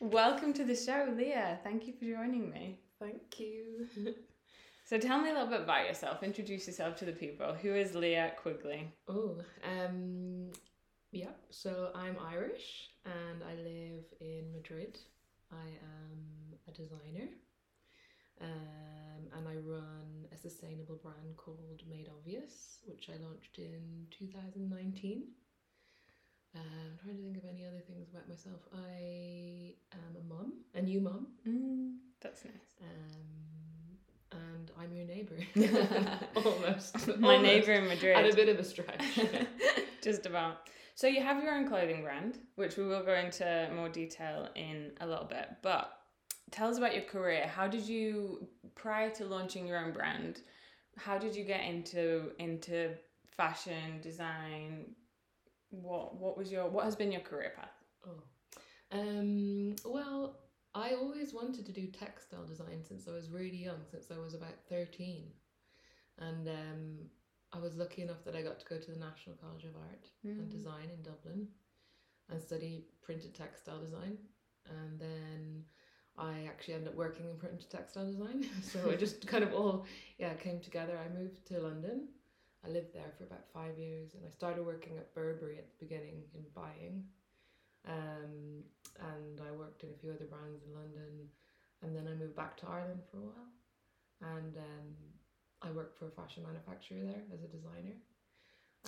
Welcome to the show, Lia. Thank you for joining me. Thank you. So tell me a little bit about yourself. Introduce yourself to the people. Who is Lia Quigley? Oh, um, yeah. So I'm Irish and I live in Madrid. I am a designer, um, and I run a sustainable brand called Made Obvious, which I launched in 2019. Um, I'm trying to think of any other things about myself. I am a mum, a new mum, Mm, that's nice. um, and I'm your neighbour. Almost. My Almost. neighbour in Madrid. At a bit of a stretch. Just about. So you have your own clothing brand, which we will go into more detail in a little bit. But tell us about your career. How did you, prior to launching your own brand, how did you get into into fashion design? What what was your what has been your career path? Oh. Um, well, I always wanted to do textile design since I was really young, since I was about 13. And um, I was lucky enough that I got to go to the National College of Art and Mm. Design in Dublin and study printed textile design. And then I actually ended up working in printed textile design. so it just kind of all yeah came together. I moved to London. I lived there for about five years and I started working at Burberry at the beginning in buying. Um, and I worked in a few other brands in London, and then I moved back to Ireland for a while, and um, I worked for a fashion manufacturer there as a designer.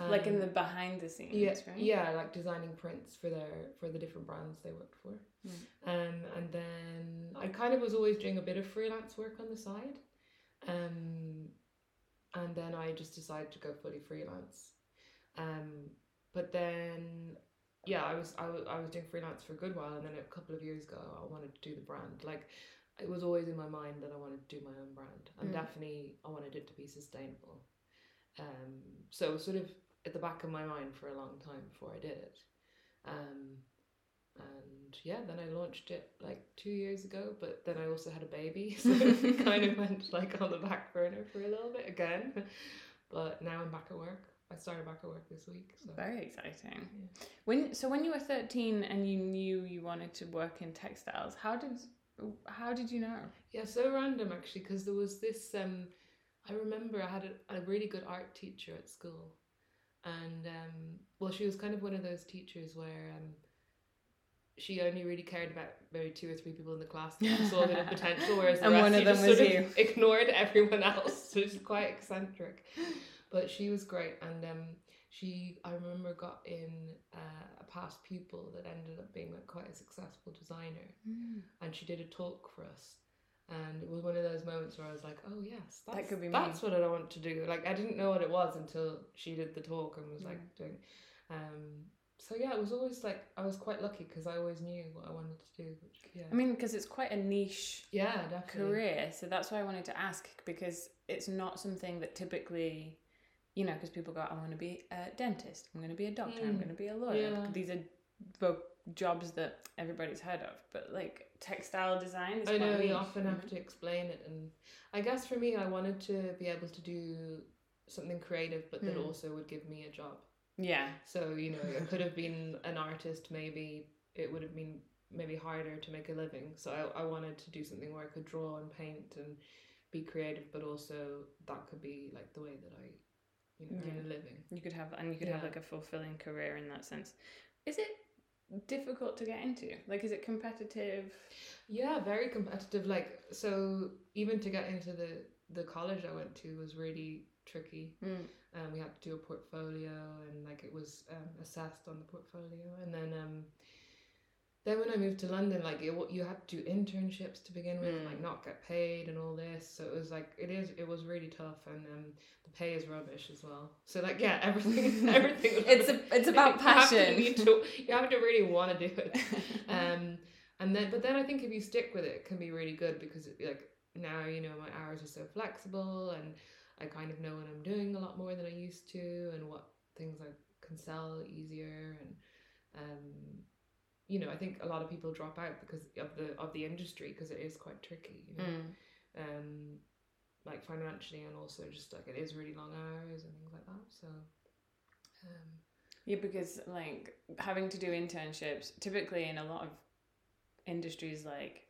like in Um, the behind the scenes, yeah, right? yeah, like designing prints for their for the different brands they worked for. Mm. Um, and then I kind of was always doing a bit of freelance work on the side. Um, and then I just decided to go fully freelance. Um, but then, yeah, I was, I was I was doing freelance for a good while, and then a couple of years ago, I wanted to do the brand. Like, it was always in my mind that I wanted to do my own brand, and Mm. definitely I wanted it to be sustainable. Um, so it was sort of at the back of my mind for a long time before I did it. Um, and yeah, then I launched it like two years ago, but then I also had a baby, so it kind of went like on the back burner for a little bit again. But now I'm back at work. I started back at work this week. So Very exciting. Yeah. When so when you were thirteen and you knew you wanted to work in textiles, how did how did you know? Yeah, so random actually, because there was this. Um, I remember I had a, a really good art teacher at school, and um, well, she was kind of one of those teachers where um, she only really cared about maybe two or three people in the class that saw a bit of potential, whereas the rest one of she them just was sort you. of ignored everyone else. So she's quite eccentric, but she was great, and um, she I remember got in uh, a past pupil that ended up being like quite a successful designer and she did a talk for us. And it was one of those moments where I was like, "Oh yes, that's, That could be me. that's what I want to do." Like I didn't know what it was until she did the talk and was like Mm. doing. Um, so yeah, it was always like I was quite lucky because I always knew what I wanted to do. Which yeah, I mean, because it's quite a niche yeah, definitely. career, so that's why I wanted to ask because it's not something that typically, you know, because people go, I want to be a dentist, I'm going to be a doctor, I'm Mm. going to be a lawyer. Yeah. These are both jobs that everybody's heard of, but like textile design is I know you often you have to explain it, and I guess for me, I wanted to be able to do something creative, but that Mm. also would give me a job. Yeah, So, you know, I could have been an artist, maybe it would have been maybe harder to make a living. So I, I wanted to do something where I could draw and paint and be creative, but also that could be like the way that I, you know, Yeah. earn a living. you could have, and you could have like a fulfilling career in that sense. Is it difficult to get into? Like, is it competitive? Yeah, very competitive. Like, so even to get into the, the college I went to was really tricky. Mm. Um, we had to do a portfolio and like it was um, assessed on the portfolio. And then um, then when I moved to London, like it, you had to do internships to begin with, and, like Mm. not get paid and all this. So it was like it is. It was really tough, and um, the pay is rubbish as well. So like yeah, everything, everything. It's a, it's about You passion. need to- you have to really want to do it. Um, and then but then I think if you stick with it, it can be really good because it, like now you know my hours are so flexible, and I kind of know what I'm doing a lot more than I used to, and what things I can sell easier, and um, you know I think a lot of people drop out because of the of the industry because it is quite tricky. You know? Mm. um, like financially and also just like it is really long hours and things like that. So, um, Yeah, because like having to do internships, typically in a lot of industries like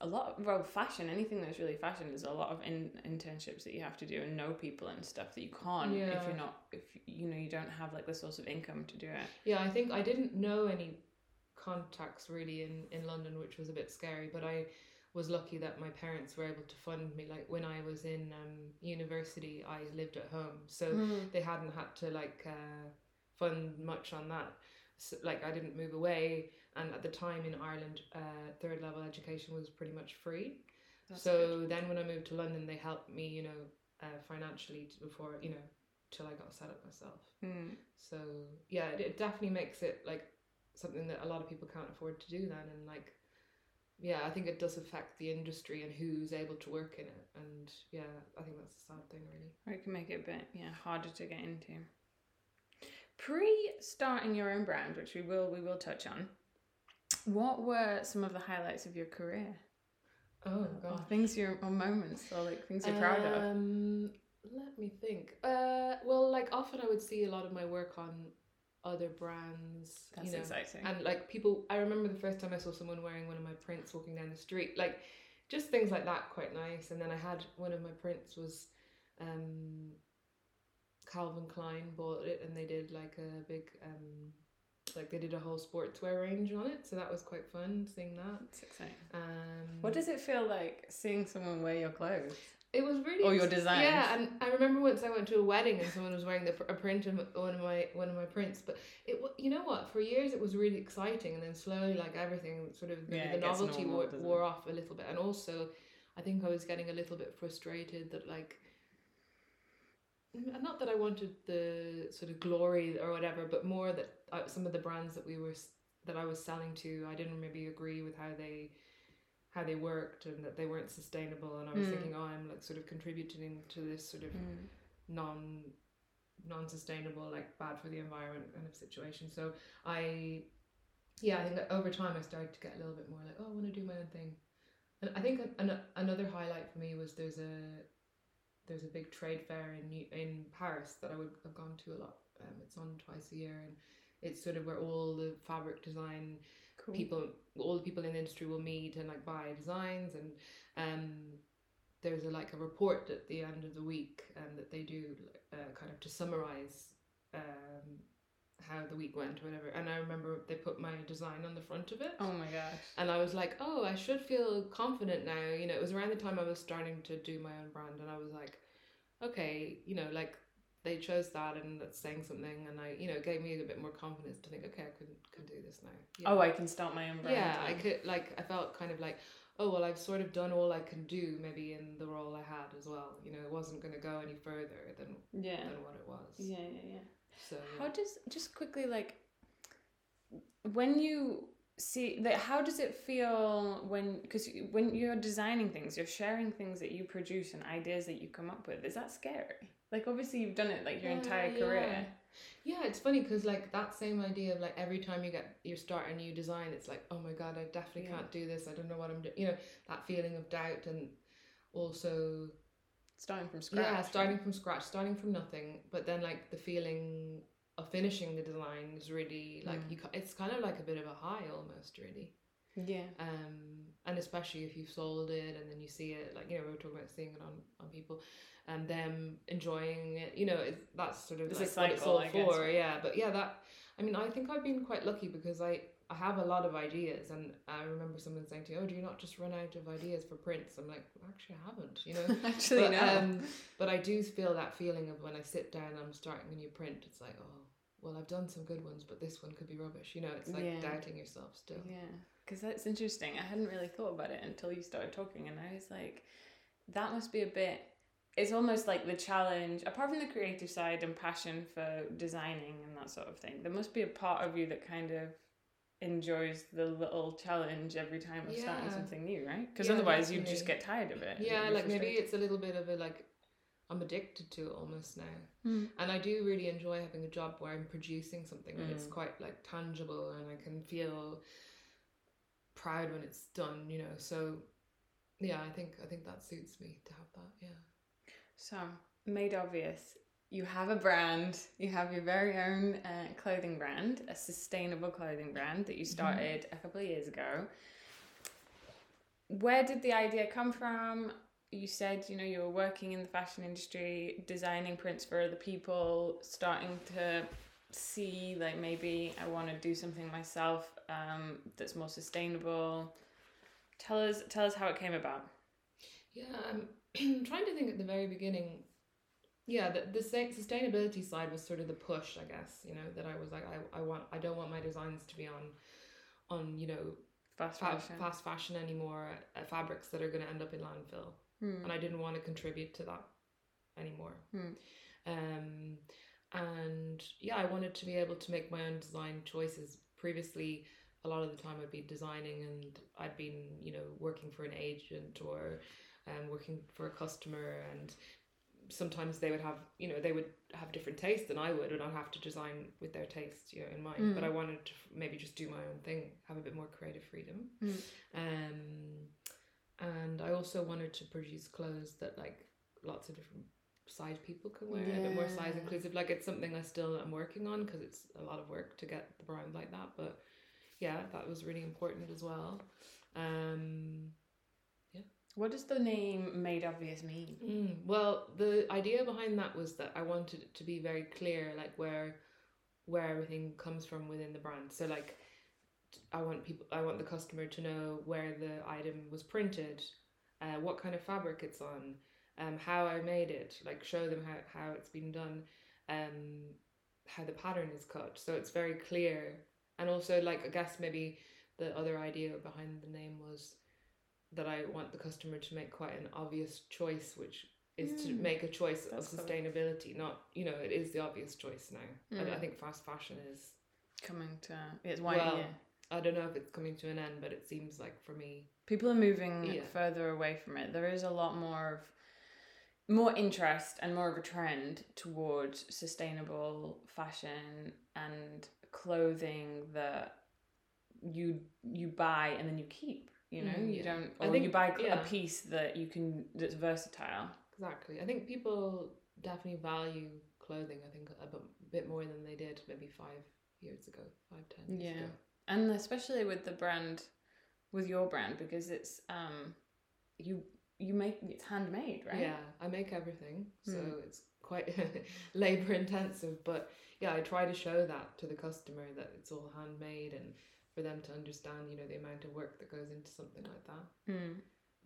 a lot of well fashion anything that's really fashion there's a lot of in, internships that you have to do and know people and stuff that you can't if you're not if you know you don't have like the source of income to do it Yeah, I think I didn't know any contacts really in, in London, which was a bit scary, but I was lucky that my parents were able to fund me. Like when I was in um, university, I lived at home. So Mm. they hadn't had to like uh, fund much on that. So, like I didn't move away, and at the time in Ireland, uh, third level education was pretty much free. That's so good. then when I moved to London, they helped me, you know, uh, financially t- before you know, till I got set up myself. Mm. So yeah, it, it definitely makes it like something that a lot of people can't afford to do then, and like yeah, I think it does affect the industry and who's able to work in it, and yeah, I think that's a sad thing really. or it can make it a bit yeah harder to get into pre starting your own brand which we will we will touch on what were some of the highlights of your career Oh gosh. things you're or moments or like things you're proud of Um, let me think. Uh, well, like often I would see a lot of my work on other brands. that's you know, exciting and like people. I remember the first time I saw someone wearing one of my prints walking down the street. Like, just things like that, quite nice. And then I had one of my prints was, um, Calvin Klein bought it, and they did like a big um. Like they did a whole sportswear range on it, so that was quite fun seeing that. that's exciting Um, what does it feel like seeing someone wear your clothes It was really Or your designs. Yeah, and I remember once I went to a wedding and someone was wearing the a print of one of my one of my prints. But it you know what? For years it was really exciting, and then slowly, like everything, sort of Yeah, the novelty normal, wore, wore off a little bit, and also I think I was getting a little bit frustrated that like. N- Not that I wanted the sort of glory or whatever, but more that uh, some of the brands that we were that I was selling to, I didn't maybe agree with how they how they worked and that they weren't sustainable and I was Mm. thinking oh I'm like sort of contributing to this sort of Mm. non non-sustainable like bad for the environment kind of situation so I yeah I think that over time I started to get a little bit more like oh I want to do my own thing and I think an, an, another highlight for me was there's a there's a big trade fair in New, in Paris that I would have gone to a lot. Um, it's on twice a year and it's sort of where all the fabric design cool. people all the people in the industry will meet and like buy designs and um there's a like a report at the end of the week um, that they do uh, kind of to summarize um how the week went or whatever. And i remember they put my design on the front of it. Oh my gosh. And i was like oh i should feel confident now. You know it was around the time i was starting to do my own brand and i was like okay you know like they chose that and that's saying something. And i you know it gave me a bit more confidence to think okay i can can do this now. Yeah. oh i can start my own brand. Yeah, I could like I felt kind of like, oh well, I've sort of done all I can do maybe in the role I had as well. You know, it wasn't going to go any further than yeah. than what it was. yeah yeah yeah So How does just quickly like when you see that? How does it feel when because when you're designing things, you're sharing things that you produce and ideas that you come up with. Is that scary? Like obviously you've done it like your Yeah, entire yeah. career. yeah, it's funny because like that same idea of like every time you get you start a new design, it's like oh my god, I definitely Yeah. can't do this. I don't know what I'm doing. You know that feeling of doubt and also Starting from scratch. yeah, starting from scratch, starting from nothing. But then like the feeling of finishing the design is really like Mm. you. ca- It's kind of like a bit of a high almost, really. Yeah. um, and especially if you've sold it and then you see it like you know we were talking about seeing it on, on people and them enjoying it you know it, that's sort of It's a like what it's all I guess. for yeah but yeah that I mean I think I've been quite lucky because I I have a lot of ideas and I remember someone saying to me oh do you not just run out of ideas for prints I'm like actually I haven't you know Actually, but, no. um, but I do feel that feeling of when I sit down and I'm starting a new print it's like oh well I've done some good ones but this one could be rubbish you know it's like Yeah. doubting yourself still Yeah, because that's interesting. I hadn't really thought about it until you started talking, and I was like, that must be a bit. It's almost like the challenge, apart from the creative side and passion for designing and that sort of thing. There must be a part of you that kind of enjoys the little challenge every time of starting something new, right? Because Yeah, otherwise you'd just get tired of it. Yeah, like maybe it's a little bit of a like I'm addicted to it almost now. Mm. And I do really enjoy having a job where I'm producing something and it's Mm. quite like tangible and I can feel proud when it's done, you know. So yeah, I think I think that suits me to have that, yeah. So, made obvious, you have a brand, you have your very own uh, clothing brand, a sustainable clothing brand that you Mm-hmm. started a couple of years ago. Where did the idea come from? You said, you know, you were working in the fashion industry, designing prints for other people, starting to see like maybe I want to do something myself um, that's more sustainable. Tell us, tell us how it came about. Yeah, I'm trying to think at the very beginning. Yeah, the, the sustainability side was sort of the push, I guess. You know that I was like, I, I want, I don't want my designs to be on, on you know, Fast fa- fashion. fast fashion anymore. Uh, fabrics that are going to end up in landfill, Hmm. and I didn't want to contribute to that anymore. Hmm. Um, and yeah, I wanted to be able to make my own design choices. Previously, a lot of the time I'd be designing and I'd been, you know, working for an agent or um, working for a customer and sometimes they would have, you know, they would have different tastes than I would and I'd have to design with their taste, you know, in mind. But Mm. I wanted to maybe just do my own thing, have a bit more creative freedom. Mm. Um, and I also wanted to produce clothes that like lots of different size people can wear, a bit more size inclusive. Like it's something I still am working on because it's a lot of work to get the brand like that. But yeah, that was really important as well. Um, What does the name Made Obvious mean? mm, well, the idea behind that was that I wanted it to be very clear, like where where everything comes from within the brand. So like I want people I want the customer to know where the item was printed, uh, what kind of fabric it's on, um, how I made it, like show them how, how it's been done, um, how the pattern is cut. So it's very clear. And also like I guess maybe the other idea behind the name was that I want the customer to make quite an obvious choice, which is to Mm. make a choice of That's clever. sustainability. Not you know, it is the obvious choice now. I, I Mm. think fast fashion is Coming to it's why Well, yeah. I don't know if it's coming to an end, but it seems like for me. people are moving Yeah. further away from it. There is a lot more of more interest and more of a trend towards sustainable fashion and clothing that you you buy and then you keep. You know, Mm, you yeah. don't, I or think- you buy yeah. a piece that you can that's versatile. Exactly. I think people definitely value clothing, I think, a bit, bit more than they did maybe five years ago, five, ten years Yeah. ago. and especially with the brand with your brand because it's um you you make it's handmade right Yeah, I make everything, so Mm. it's quite labor intensive. But yeah, I try to show that to the customer that it's all handmade and for them to understand, you know, the amount of work that goes into something like that. mm.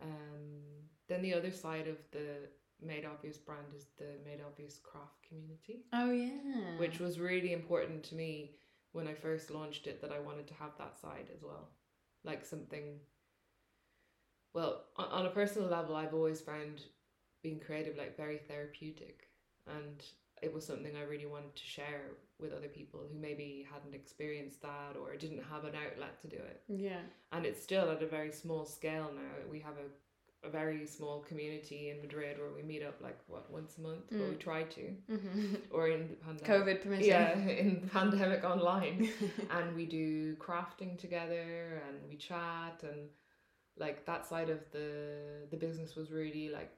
Um, then the other side of the Made Obvious brand is the Made Obvious craft community. oh yeah which was really important to me when I first launched it that I wanted to have that side as well. Like something, well, on, on a personal level, I've always found being creative like very therapeutic. And it was something I really wanted to share with other people who maybe hadn't experienced that or didn't have an outlet to do it. yeah And it's still at a very small scale now. We have a, a very small community in Madrid where we meet up like, what, once a month? Or we Mm. try to. mm-hmm. Or in the pandemic. covid permission Yeah, in the pandemic online. and we do crafting together and we chat and like that side of the the business was really like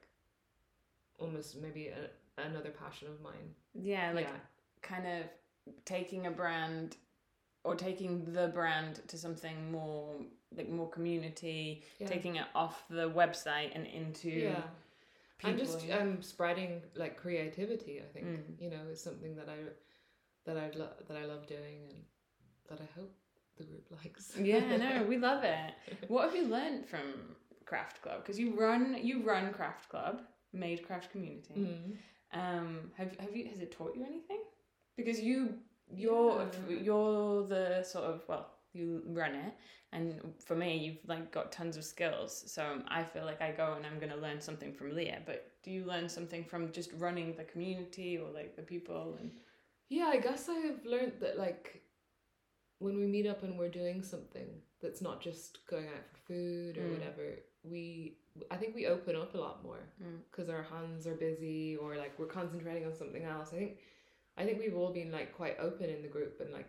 almost maybe a, another passion of mine. yeah like yeah. kind of taking a brand or taking the brand to something more like more community Yeah. taking it off the website and into yeah. people and just um spreading like creativity, I think. Mm. You know, is something that I that I lo- that I love doing and that I hope the group likes. yeah no we love it what have you learned from craft club because you run you run craft club made craft community Mm. Um have, have you has it taught you anything because you you're Yeah. you're the sort of well you run it and for me you've like got tons of skills so i feel like i go and i'm going to learn something from lia but do you learn something from just running the community or like the people and Yeah, I guess I've learned that like when we meet up and we're doing something that's not just going out for food or Mm. whatever, we I think we open up a lot more Mm. because our hands are busy or like we're concentrating on something else. I think I think we've all been like quite open in the group and like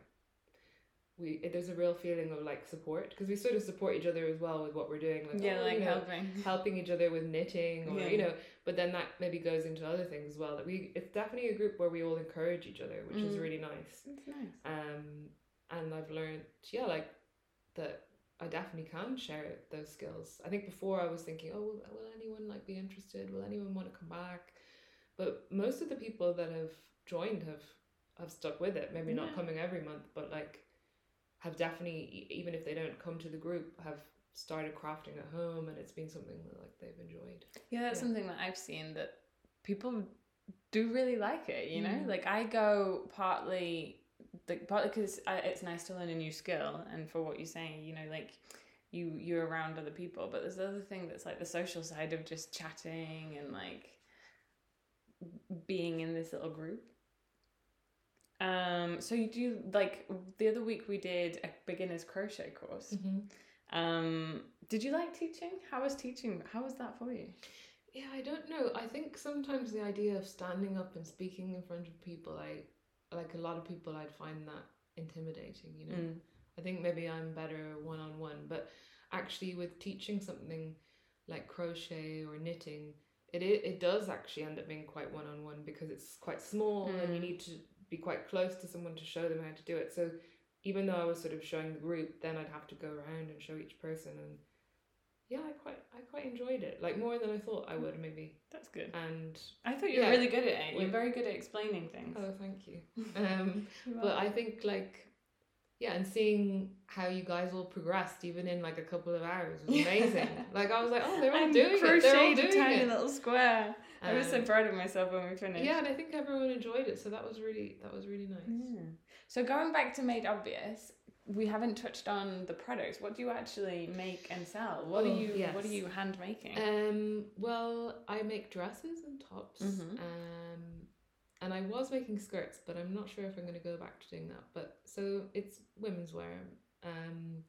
we there's a real feeling of like support because we sort of support each other as well with what we're doing like yeah oh, like you know, helping helping each other with knitting or Yeah. you know but then that maybe goes into other things as well that we it's definitely a group where we all encourage each other which is Mm. really nice it's nice um and i've learned yeah like that i definitely can share those skills i think before i was thinking oh will, will anyone like be interested will anyone want to come back but most of the people that have joined have have stuck with it maybe not coming every month but like have definitely even if they don't come to the group have started crafting at home and it's been something that like they've enjoyed Yeah, that's Yeah. something that I've seen that people do really like it. You know, Mm. like I go partly, like partly because it's nice to learn a new skill, and for what you're saying, you know, like you you're around other people. But there's the other thing that's like the social side of just chatting and like being in this little group. Um, so you do like the other week we did a beginner's crochet course. Um, did you like teaching? How was teaching? How was that for you? Yeah, I don't know. I think sometimes the idea of standing up and speaking in front of people, I like a lot of people, I'd find that intimidating. You know, Mm. I think maybe I'm better one on one, but actually, with teaching something like crochet or knitting, it it does actually end up being quite one on one because it's quite small and you Mm. need to be quite close to someone to show them how to do it. So even though I was sort of showing the group, then I'd have to go around and show each person and. Yeah, I quite I quite enjoyed it. Like more than I thought I would maybe. That's good. And I thought you were Yeah. really good at it. You're very good at explaining things. oh, thank you. Um, but. I think like yeah, and seeing how you guys all progressed even in like a couple of hours was amazing. like I was like, oh, they're all doing it. They're all crocheted doing a tiny it. little square. I was so Um, proud of myself when we finished. yeah, and I think everyone enjoyed it, so that was really that was really nice. Yeah. So going back to Made Obvious, we haven't touched on the products. What do you actually make and sell? What Oh, are you What are you hand making? Um, well, I make dresses and tops. Mhm. Um, and I was making skirts, but I'm not sure if I'm going to go back to doing that. But so it's women's wear. Um,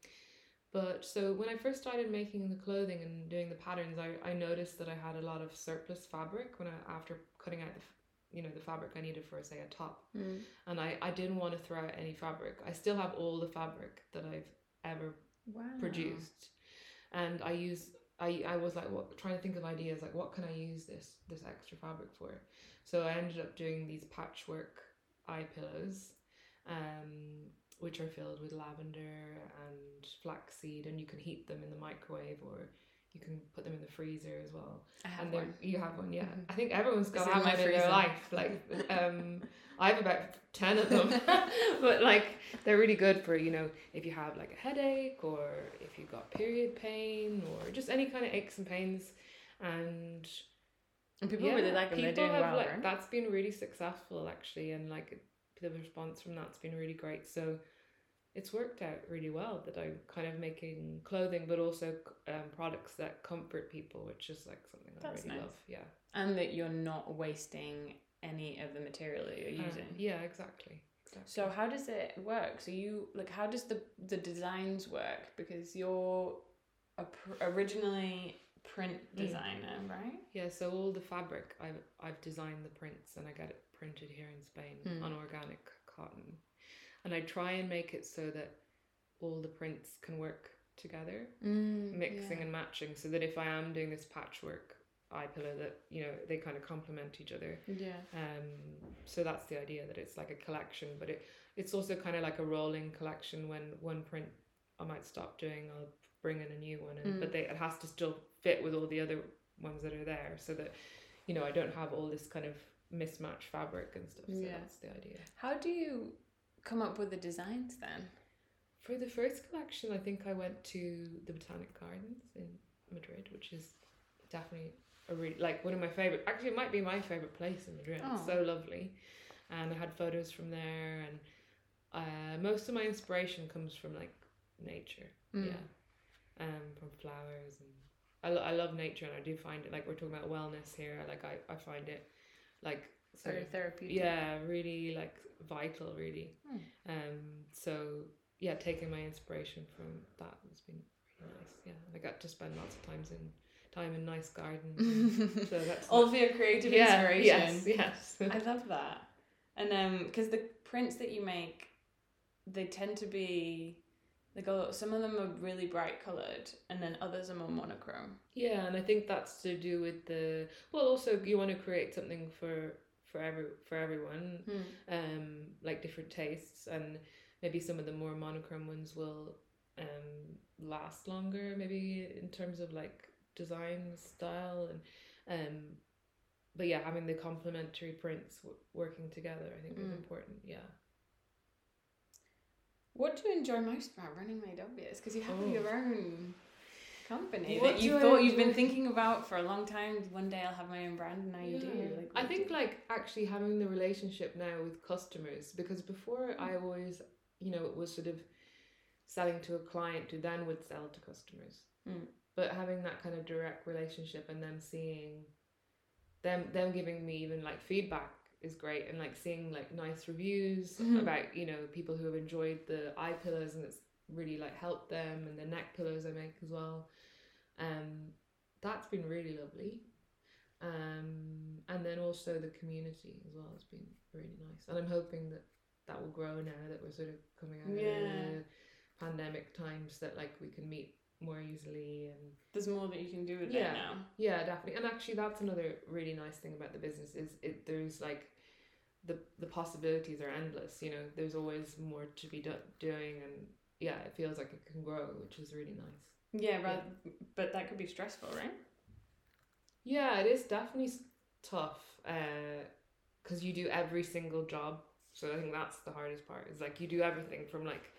but so when I first started making the clothing and doing the patterns, I, I noticed that I had a lot of surplus fabric when I after cutting out the you know the fabric I needed for say a top, Mm. and I I didn't want to throw out any fabric. I still have all the fabric that I've ever Wow. produced and i use i i was like what trying to think of ideas like what can i use this this extra fabric for so i ended up doing these patchwork eye pillows um which are filled with lavender and flaxseed and you can heat them in the microwave or you can put them in the freezer as well I have and they're one. you have one yeah Mhm. i think everyone's got in one in their life like um i have about 10 of them but like they're really good for you know if you have like a headache or if you've got period pain or just any kind of aches and pains and And people yeah, really like them. They're people doing have, well, like right? that's been really successful actually and like the response from that's been really great so it's worked out really well that I'm kind of making clothing but also um, products that comfort people which is like something I That's really nice. love yeah And that you're not wasting any of the material that you're Uh, using. yeah exactly exactly So how does it work? So you like how does the the designs work? Because you're a pr- originally print Mm. designer, right? Yeah, so all the fabric I've I've designed the prints and I get it printed here in Spain Hmm. on organic cotton, and I try and make it so that all the prints can work together, Mm, mixing and matching, so that if I am doing this patchwork eye pillow, that you know they kind of complement each other. yeah. Um, so that's the idea that it's like a collection, but it it's also kind of like a rolling collection. When one print I might stop doing, I'll bring in a new one, and, Mm. but they it has to still fit with all the other ones that are there, so that you know I don't have all this kind of mismatched fabric and stuff. So Yeah. that's the idea. How do you come up with the designs then? For the first collection, I think I went to the Botanic Gardens in Madrid, which is definitely a really like one of my favorite. Actually, it might be my favorite place in Madrid. It's Oh. so lovely, and I had photos from there, and uh, most of my inspiration comes from like nature. Mm. Yeah, um, from flowers and I, lo- I love nature, and I do find it like we're talking about wellness here. Like I, I find it like sort of therapeutic. yeah really like vital really Hmm. um so yeah taking my inspiration from that has been really nice yeah i got to spend lots of times in time in nice gardens so that's All of your creative yeah, inspiration. yes yes I love that. And um, because the prints that you make, they tend to be like go some of them are really bright colored and then others are more monochrome Yeah, and I think that's to do with the well. Also, you want to create something for for every for everyone, um, like different tastes, and maybe some of the more monochrome ones will um last longer. Maybe in terms of like design style and um, but yeah, having the complementary prints w- working together, I think is Mm. important. Yeah. what do you enjoy most about running made obvious because you have Oh. your own company What that you do I thought you've been thinking about for a long time one day i'll have my own brand and now you do like I think do- like actually having the relationship now with customers because before I always you know it was sort of selling to a client who then would sell to customers. Mm. But having that kind of direct relationship and them seeing them them giving me even like feedback is great and like seeing like nice reviews Mhm. about you know people who have enjoyed the eye pillows and it's really like help them and the neck pillows I make as well. Um that's been really lovely. Um and then also the community as well has been really nice. And I'm hoping that that will grow now that we're sort of coming out Yeah. of the pandemic times that like we can meet more easily and there's more that you can do with Yeah. it now yeah, definitely. And actually, that's another really nice thing about the business is it. There's like the the possibilities are endless. You know, there's always more to be do- doing, and yeah, it feels like it can grow, which is really nice. yeah, right but that could be stressful right Yeah, it is definitely tough uh, because you do every single job. So I think that's the hardest part. Is like you do everything from like.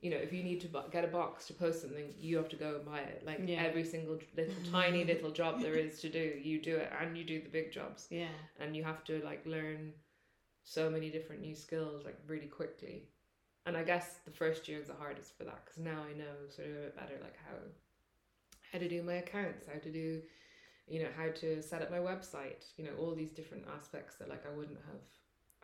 You know, if you need to bu- get a box to post something, you have to go and buy it. Like Yeah. every single little tiny little job there is to do, you do it, and you do the big jobs. yeah and you have to like learn so many different new skills like really quickly and i guess the first year is the hardest for that because now i know sort of a bit better like how how to do my accounts how to do you know how to set up my website you know all these different aspects that like i wouldn't have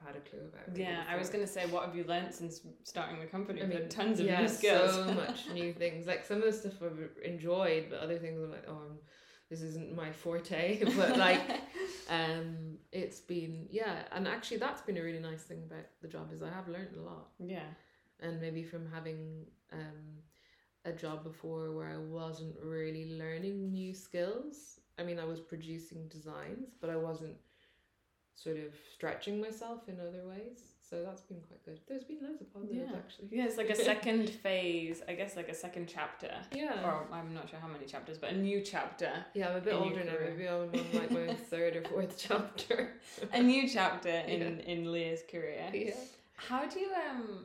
had a clue about really yeah i was going to say what have you learned since starting the company? I mean, tons of yeah, new skills. so much new things. Like some of the stuff I've enjoyed, but other things I'm like, oh, I'm, this isn't my forte. but like, um, it's been yeah, and actually that's been a really nice thing about the job is I have learned a lot, yeah and maybe from having um a job before where I wasn't really learning new skills. I mean, I was producing designs, but I wasn't sort of stretching myself in other ways. So that's been quite good. There's been loads of positives Yeah. actually. yeah it's like a second phase i guess like a second chapter Yeah. or i'm not sure how many chapters but a new chapter Yeah, I'm a bit older now. Maybe I'm on like my third or fourth chapter. a new chapter in in lia's career yeah. how do you um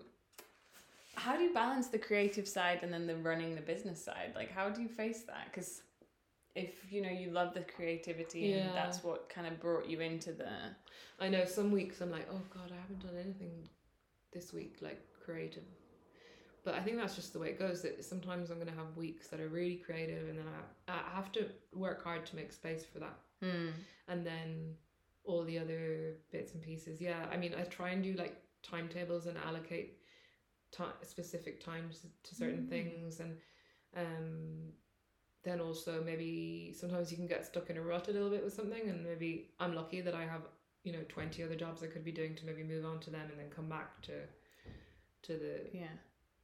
how do you balance the creative side and then the running the business side like how do you face that because if you know you love the creativity Yeah. and that's what kind of brought you into the I know some weeks I'm like, oh god, I haven't done anything this week like creative. But I think that's just the way it goes. That sometimes I'm gonna have weeks that are really creative, and then I I have to work hard to make space for that. hmm. And then all the other bits and pieces. Yeah, I mean, I try and do like timetables and allocate time specific times to certain Mm. things, and um, then also maybe sometimes you can get stuck in a rut a little bit with something, and maybe I'm lucky that I have you know twenty other jobs I could be doing to maybe move on to them and then come back to to the yeah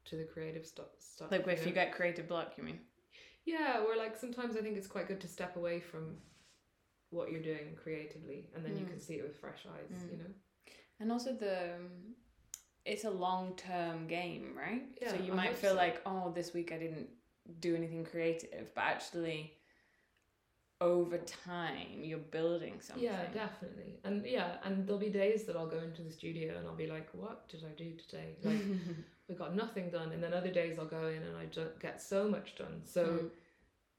to the creative stuff. stuff like if know? you get creative block you mean Yeah, or like sometimes I think it's quite good to step away from what you're doing creatively and then you Mm. can see it with fresh eyes, Mm. you know? and also the it's a long-term game right Yeah, so you I might feel so. like oh this week i didn't do anything creative but actually over time you're building something Yeah, definitely. And yeah, and there'll be days that I'll go into the studio and I'll be like, what did I do today? Like, we got nothing done. And then other days I'll go in and I just get so much done. So Mm.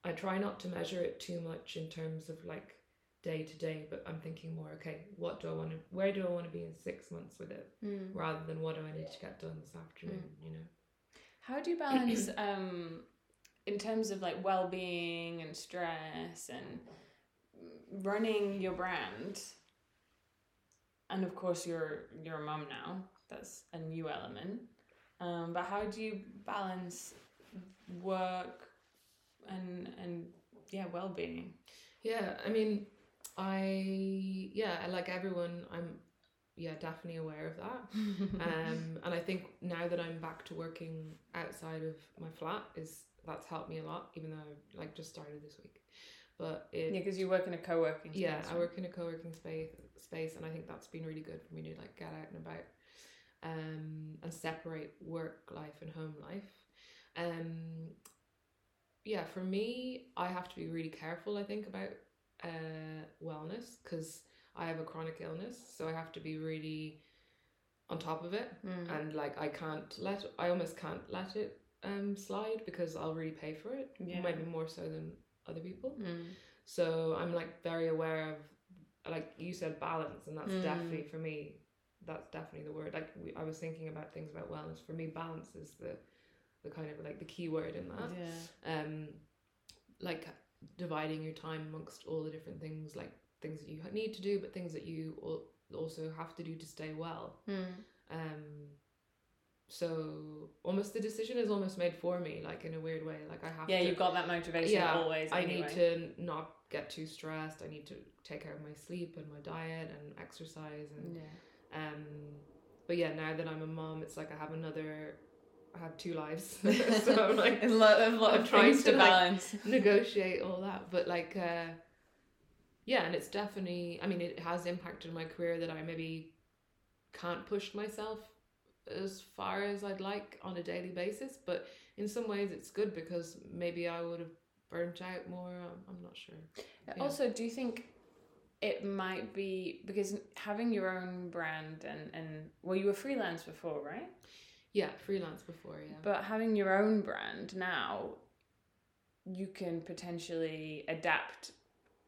I try not to measure it too much in terms of like day to day, but I'm thinking more, okay, what do I want to, where do I want to be in six months with it? Mm. Rather than what do I need to get done this afternoon, you know? How do you balance um in terms of like well-being and stress and running your brand and of course you're you're a mum now that's a new element um but how do you balance work and and yeah well-being Yeah, I mean, I yeah, like everyone, I'm yeah, definitely aware of that. um, and I think now that I'm back to working outside of my flat, is that's helped me a lot. Even though I like just started this week, but it yeah, because you work in a co-working. yeah, space, I work in a co-working space space, and I think that's been really good for me to like get out and about, um, and separate work life and home life. Um, yeah, for me, I have to be really careful. I think about uh wellness because I have a chronic illness, so I have to be really on top of it, Mm. and like I can't let I almost can't let it um slide because I'll really pay for it, Yeah. maybe more so than other people. Mm. So I'm like very aware of, like you said, balance, and that's Mm. definitely for me. That's definitely the word. Like we, I was thinking about things about wellness. For me, balance is the, the kind of like the key word in that. Yeah. Um, like dividing your time amongst all the different things, like things that you need to do, but things that you also have to do to stay well. Mm. Um, so almost the decision is almost made for me, like in a weird way. Like I have Yeah, to. you've got that motivation Yeah, always. I anyway. need to not get too stressed. I need to take care of my sleep and my diet and exercise and Yeah. um but yeah, now that I'm a mom, it's like I have another I have two lives. so I'm like a lot, a lot of trying to, to like, balance. negotiate all that. But like uh yeah, and it's definitely I mean it has impacted my career that I maybe can't push myself as far as I'd like on a daily basis, but in some ways it's good because maybe I would have burnt out more. I'm, I'm not sure. Yeah. Also, do you think it might be because having your own brand and and well, you were freelance before, right? Yeah, freelance before, yeah. But having your own brand now, you can potentially adapt.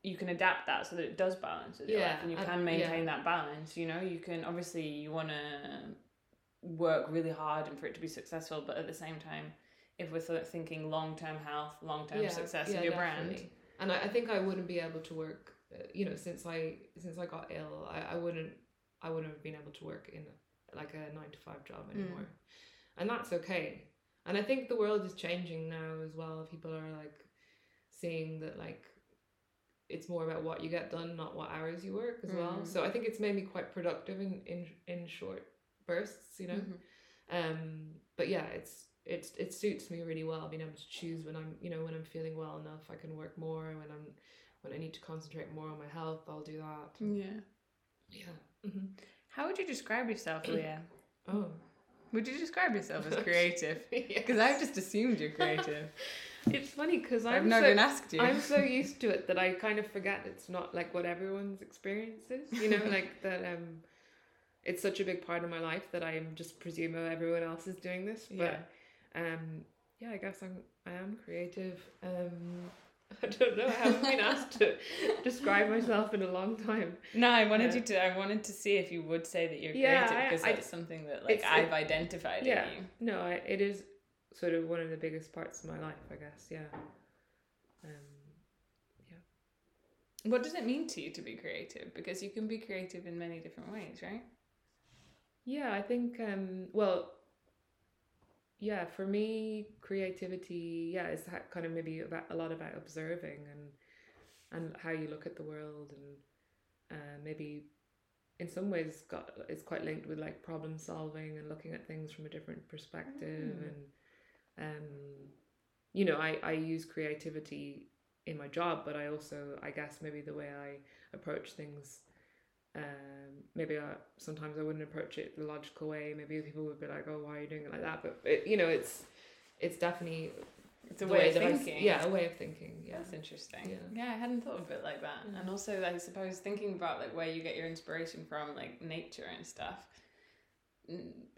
You can adapt that so that it does balance with your Yeah, life, and you can maintain yeah. that balance. You know, you can obviously you want to work really hard and for it to be successful, but at the same time, if we're sort of thinking long term health, long term Yeah, success of your brand. And I, I think I wouldn't be able to work. Uh, you know, since I since I got ill, I, I wouldn't I wouldn't have been able to work in like a nine to five job Mm. anymore, and that's okay. And I think the world is changing now as well. People are like seeing that like it's more about what you get done, not what hours you work as well. Mm. So I think it's made me quite productive in in in short bursts. You know. Mhm. um but yeah it's it's it suits me really well being able to choose when i'm you know when i'm feeling well enough i can work more when i'm when i need to concentrate more on my health i'll do that yeah. yeah hmm How would you describe yourself, Lia? oh Would you describe yourself as creative? Because Yes. I've just assumed you're creative. it's funny because I've never so, even asked you. i'm so used to it that i kind of forget it's not like what everyone's experience is you know like that um it's such a big part of my life that i am just presume everyone else is doing this but yeah. um yeah i guess i'm i am creative um i don't know i haven't been asked to describe myself in a long time No, I wanted Yeah. you to. I wanted to see if you would say that you're Yeah, creative I- because I- that's something that like I've identified yeah. in you. no I, it is sort of one of the biggest parts of my life i guess yeah um What does it mean to you to be creative? Because you can be creative in many different ways, right? yeah i think um well yeah for me creativity yeah is kind of maybe about a lot about observing and and how you look at the world and uh, maybe in some ways got it's quite linked with like problem solving and looking at things from a different perspective Mm. and um you know I I use creativity in my job but I also I guess maybe the way I approach things um maybe I, sometimes I wouldn't approach it the logical way maybe people would be like oh why are you doing it like that but it, you know it's it's definitely It's a the way, of that I s- thinking. yeah a way of thinking yeah That's interesting. Yeah. Yeah. I hadn't thought of it like that. Yeah. And also, I suppose thinking about like where you get your inspiration from, like nature and stuff.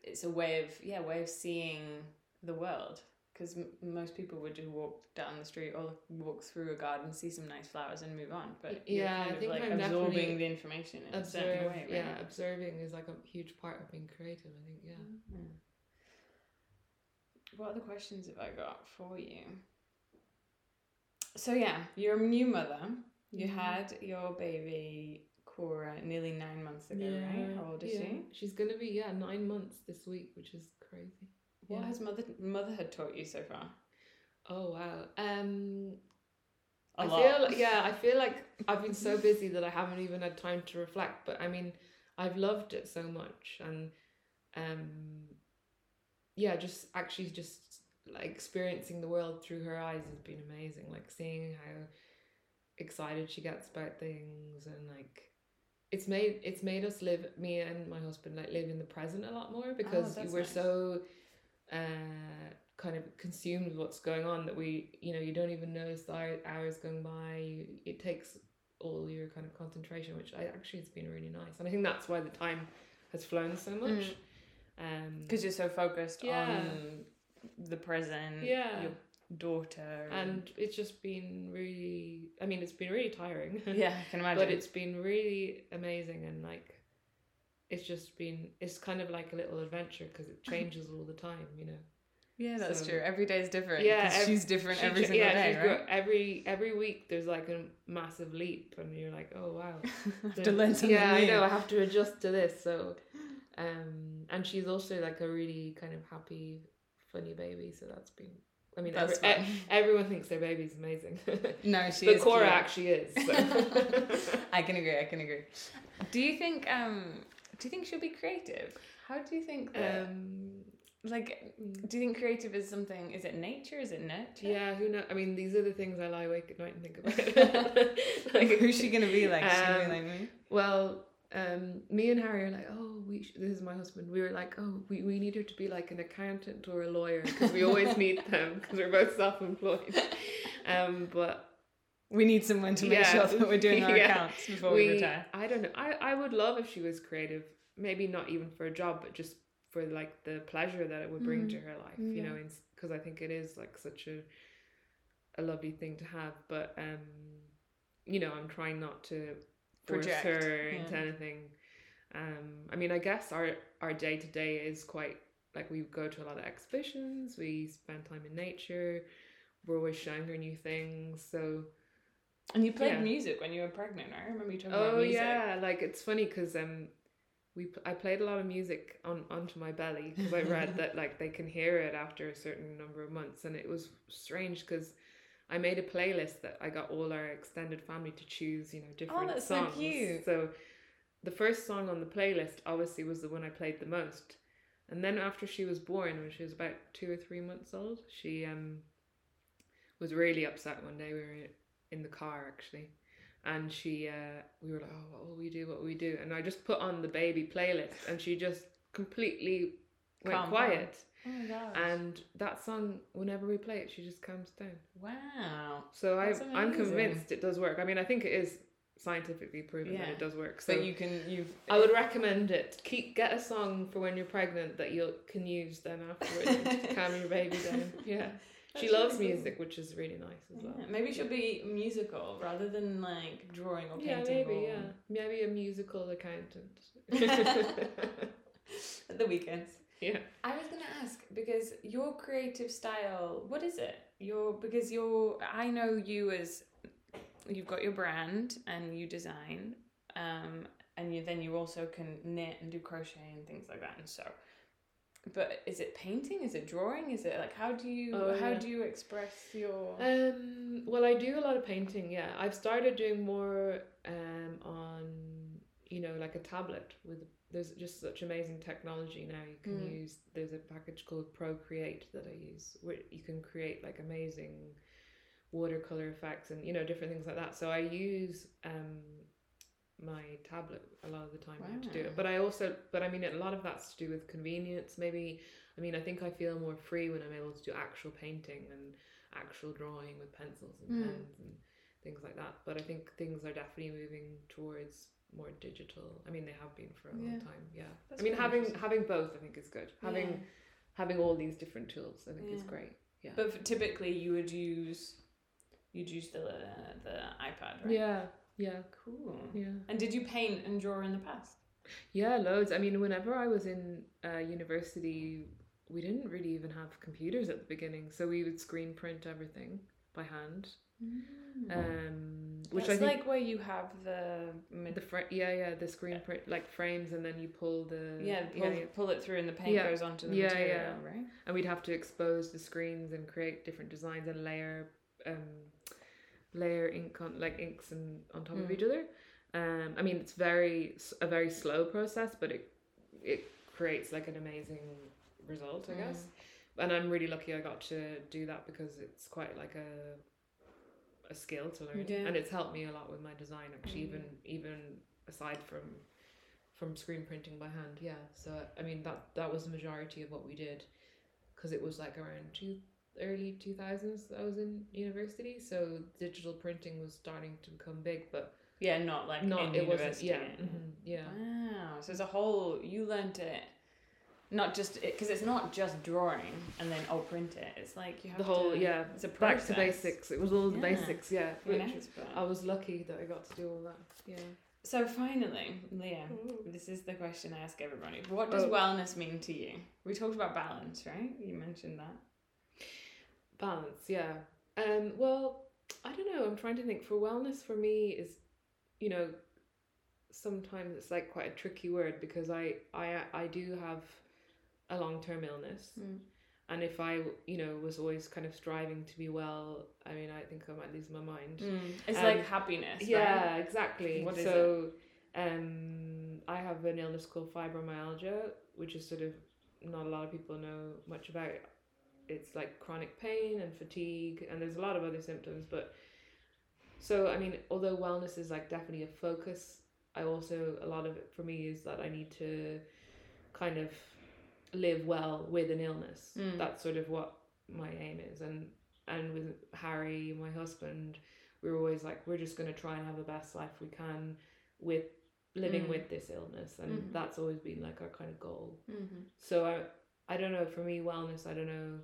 It's a way of yeah, way of seeing the world. Because m- most people would just walk down the street or walk through a garden, see some nice flowers, and move on. But Yeah, I think like I'm absorbing the information in a certain observe way. Right? yeah observing is like a huge part of being creative I think yeah Mm. What other questions have I got for you? So yeah, you're a new mother. You Mhm. had your baby Cora nearly nine months ago, right? How old is yeah. she? She's gonna be yeah nine months this week, which is crazy. What Yeah. has mother motherhood taught you so far? Oh wow. Um, A I lot. feel yeah, I feel like I've been so busy that I haven't even had time to reflect. But I mean, I've loved it so much, and um, yeah, just actually just like experiencing the world through her eyes has been amazing. Like seeing how excited she gets about things and like it's made it's made us live me and my husband like live in the present a lot more because that's we're nice. so uh kind of consumed with what's going on that we you know you don't even notice the hours going by you, it takes all your kind of concentration which I actually it's been really nice and I think that's why the time has flown so much Mm. um Because you're so focused Yeah. on the present, Yeah. your daughter, and it's just been really i mean it's been really tiring yeah, I can imagine. but it's been really amazing and like it's just been it's kind of like a little adventure because it changes all the time you know yeah, that's so- true. Every day is different. Yeah, she's different She every single yeah, day, right? grow- every every week there's like a massive leap and you're like oh wow have to learn something yeah i know i have to adjust to this so um and she's also like a really kind of happy funny baby so that's been i mean every, e- everyone thinks their baby's amazing No, she but is. cora cute. actually is so. I can agree. I can agree. Do you think? Um, do you think she'll be creative? How do you think that? um like, do you think creative is something? Is it nature? Is it nurture? Yeah, who know? I mean, these are the things I lie awake at night and think about. Like, who's she gonna be like? Is she Um, like me? well, um, me and Harry are like, oh, we. Sh-, this is my husband. We were like, oh, we, we need her to be like an accountant or a lawyer because we always need them because we're both self-employed. Um, but We need someone to make yeah, sure that we're doing our yeah. accounts before we, retire. I don't know. I I would love if she was creative. Maybe not even for a job, but just for like the pleasure that it would bring Mm. to her life. You know, because I think it is like such a a lovely thing to have. But um, you know, I'm trying not to force Project, her yeah. into anything. Um, I mean, I guess our our day to day is quite like we go to a lot of exhibitions. We spend time in nature. We're always showing her new things. So And you played Yeah. music when you were pregnant. I remember you talking about music. Oh yeah, like it's funny because um, we I played a lot of music on onto my belly because I read that like they can hear it after a certain number of months, and it was strange because I made a playlist that I got all our extended family to choose, you know, different Oh, that's so songs. cute. So the first song on the playlist obviously was the one I played the most, and then after she was born, when she was about two or three months old, she um was really upset one day. We were in the car actually. And she uh we were like oh what will we do? What will we do? And i just put on the baby playlist and she just completely went Calmed quiet. Oh my gosh. and that song whenever we play it. She just calms down. Wow. so i i'm convinced it does work. I mean i think it is scientifically proven that it does work. So So you can you've i would recommend it. Keep get a song for when you're pregnant that you can use then afterwards to calm your baby down. Yeah she loves really cool. music which is really nice as well Yeah, maybe she'll be musical rather than like drawing or painting. Yeah, maybe, or... yeah. Maybe a musical accountant. At the weekends. yeah. I was gonna ask because your creative style, what is it? Your because you're I know you as you've got your brand and you design, um, and you then you also can knit and do crochet and things like that and sew. But is it painting? Is it drawing? Is it like how do you Oh, how yeah. do you express your Um, well, I do a lot of painting. Yeah, I've started doing more um, on you know like a tablet with. There's just such amazing technology now. You can Mm. use. There's a package called Procreate that I use, where you can create like amazing watercolor effects and you know different things like that. So I use um my tablet a lot of the time now to do it. But I also, but I mean, a lot of that's to do with convenience. Maybe I mean, I think I feel more free when I'm able to do actual painting and actual drawing with pencils and Mm. pens and things like that. But I think things are definitely moving towards more digital. I mean, they have been for a long time. Yeah. That's I mean, having having both, I think is good. Having Yeah. having all these different tools, I think is great. Yeah. But typically, you would use you'd use the the iPad, right? Yeah. Yeah. Cool. Yeah. And did you paint and draw in the past? Yeah, loads. I mean, whenever I was in uh, university, we didn't really even have computers at the beginning, so we would screen print everything by hand. Um, which Mm. That's I think like where you have the the fra- yeah yeah the screen print like frames, and then you pull the yeah, pull, yeah, yeah. pull it through and the paint Yeah. goes onto the Yeah, material, yeah. right? and we'd have to expose the screens and create different designs and layer um layer ink on like inks and on top of Mm. each other Um, I mean, it's very a very slow process, but it it creates like an amazing result, I Mm. guess. And I'm really lucky I got to do that because it's quite like a a skill to learn, Yeah. and it's helped me a lot with my design. Actually, Mm. even even aside from from screen printing by hand, yeah. So I mean that that was the majority of what we did, because it was like around two early two thousands I was in university, so digital printing was starting to become big, but Yeah, not like not in it wasn't university. yeah mhm, yeah Wow. So as a whole you learned it. Not just because it's not just drawing and then oh print it. It's like you have the whole to, yeah It's a back to basics. It was all the Yeah. basics, yeah. I was lucky that I got to do all that. Yeah. So finally, Lia, this is the question I ask everybody. What does Oh. wellness mean to you? We talked about balance, right? You mentioned that. Balance, yeah. Um, well, I don't know. I'm trying to think. For wellness, for me, is you know, sometimes it's like quite a tricky word because I I I do have a long term illness, Mm. and if I you know was always kind of striving to be well, I mean, I think I might lose my mind. It's Um, like happiness. Yeah, Right? exactly. What so, um, I have an illness called fibromyalgia, which is sort of not a lot of people know much about. It's like chronic pain and fatigue, and there's a lot of other symptoms. But so, I mean, although wellness is like definitely a focus, I also a lot of it for me is that I need to kind of live well with an illness. Mm. That's sort of what my aim is, and and with Harry, my husband, we were always like, we're just going to try and have the best life we can with living Mm. with this illness, and Mhm. that's always been like our kind of goal. Mm-hmm. So I, I don't know. For me, wellness, I don't know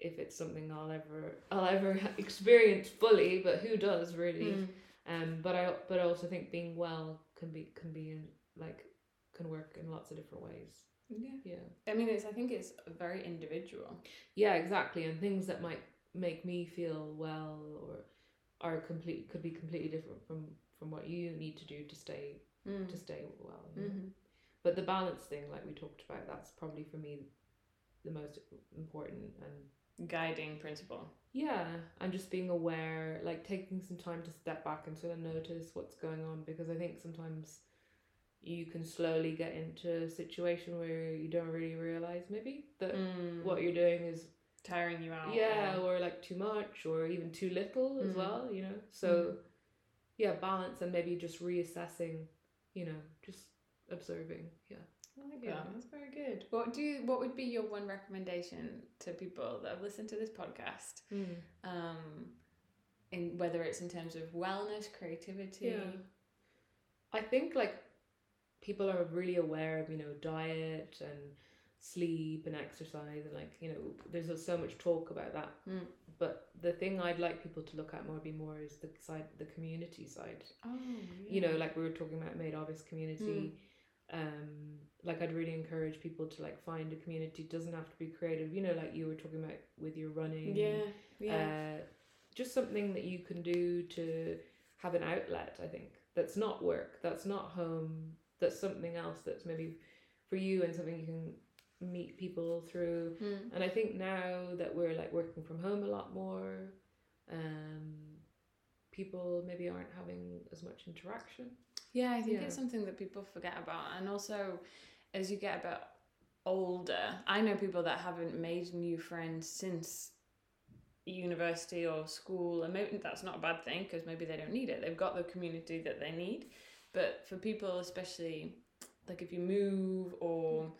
if it's something I'll ever, I'll ever experience fully, but who does really? Mm. Um, but I, but I also think being well can be, can be in like, can work in lots of different ways. Yeah. Yeah. I mean, it's. I think it's very individual. Yeah, exactly. And things that might make me feel well or are complete could be completely different from from what you need to do to stay Mm. to stay well. Mm-hmm. But the balance thing, like we talked about, that's probably for me the most important and Guiding principle. yeah, and just being aware, like taking some time to step back and sort of notice what's going on because I think sometimes you can slowly get into a situation where you don't really realize maybe that Mm. what you're doing is tiring you out. yeah or like too much or even too little as Mm. well you know so yeah balance and maybe just reassessing you know just observing yeah I like Yeah. that. That's very good. What do you, what would be your one recommendation to people that have listened to this podcast? Um, in whether it's in terms of wellness, creativity. yeah i think like people are really aware of you know diet and sleep and exercise and like you know there's so much talk about that Mm. but the thing i'd like people to look at more be more is the side the community side Oh, you know like we were talking about made obvious community um like i'd really encourage people to like find a community it doesn't have to be creative you know like you were talking about with your running yeah, yeah. uh just something that you can do to have an outlet i think that's not work that's not home that's something else that's maybe for you and something you can meet people through Mm. and I think now that we're like working from home a lot more, um, people maybe aren't having as much interaction. Yeah, I think Yeah. it's something that people forget about. And also, as you get a bit older, I know people that haven't made new friends since university or school. And maybe that's not a bad thing because maybe they don't need it. They've got the community that they need. But for people, especially like if you move or,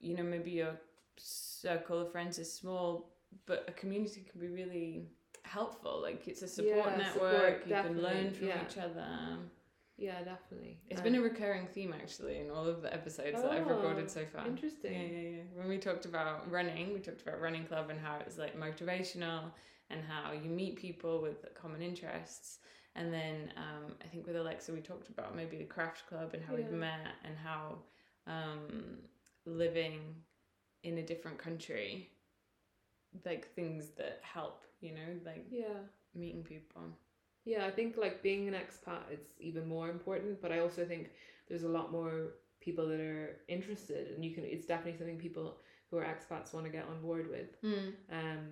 you know, maybe your circle of friends is small, but a community can be really helpful. Like it's a support Yeah, network, support, you can learn from yeah. each other. Yeah, definitely. It's Uh, been a recurring theme actually in all of the episodes that I've Oh, recorded so far. interesting. Yeah, yeah, yeah. When we talked about running, we talked about running club and how it was like motivational and how you meet people with common interests. And then um, I think with Alexa, we talked about maybe the craft club and how we've met and how um, living in a different country, like things that help, you know, like yeah. meeting people. Yeah, I think like being an expat it's even more important, but I also think there's a lot more people that are interested and you can it's definitely something people who are expats want to get on board with. Mm. Um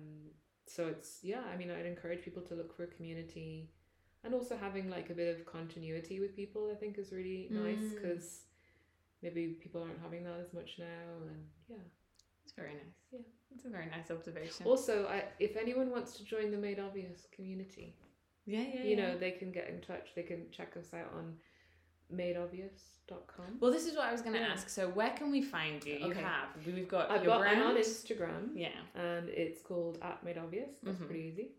so it's yeah, I mean I'd encourage people to look for a community and also having like a bit of continuity with people, I think, is really nice Mm. because maybe people aren't having that as much now, and yeah. It's very nice. Yeah. It's a very nice observation. Also, I, if anyone wants to join the Made Obvious community, yeah, yeah. you yeah. know, they can get in touch. They can check us out on madeobvious.com. Well, this is what I was going to Yeah. ask. So, where can we find you? You Okay. have. We've got I've your got brand. I'm on Instagram. Yeah. and it's called at Made Obvious. That's Mhm. pretty easy.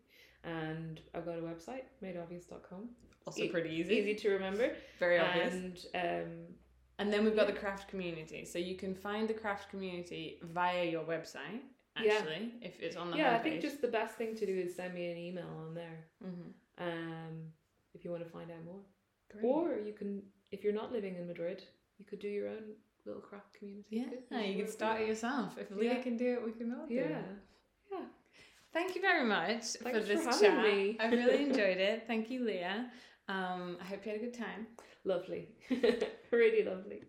And I've got a website, madeobvious.com. Also E- pretty easy. Easy to remember. Very obvious. And um, And then we've got Yeah. the craft community. So you can find the craft community via your website, Yeah. actually, if it's on the yeah, I think just the best thing to do is send me an email on there Mhm. Um, if you want to find out more. Great. Or you can, if you're not living in Madrid, you could do your own little craft community. yeah, Good. you can start it yourself. If Lia Yeah. can do it, we can all do Yeah. it. Yeah. Thank you very much for Thanks for this having chat. me. I really enjoyed it. Thank you, Lia. Um, I hope you had a good time. Lovely. really lovely.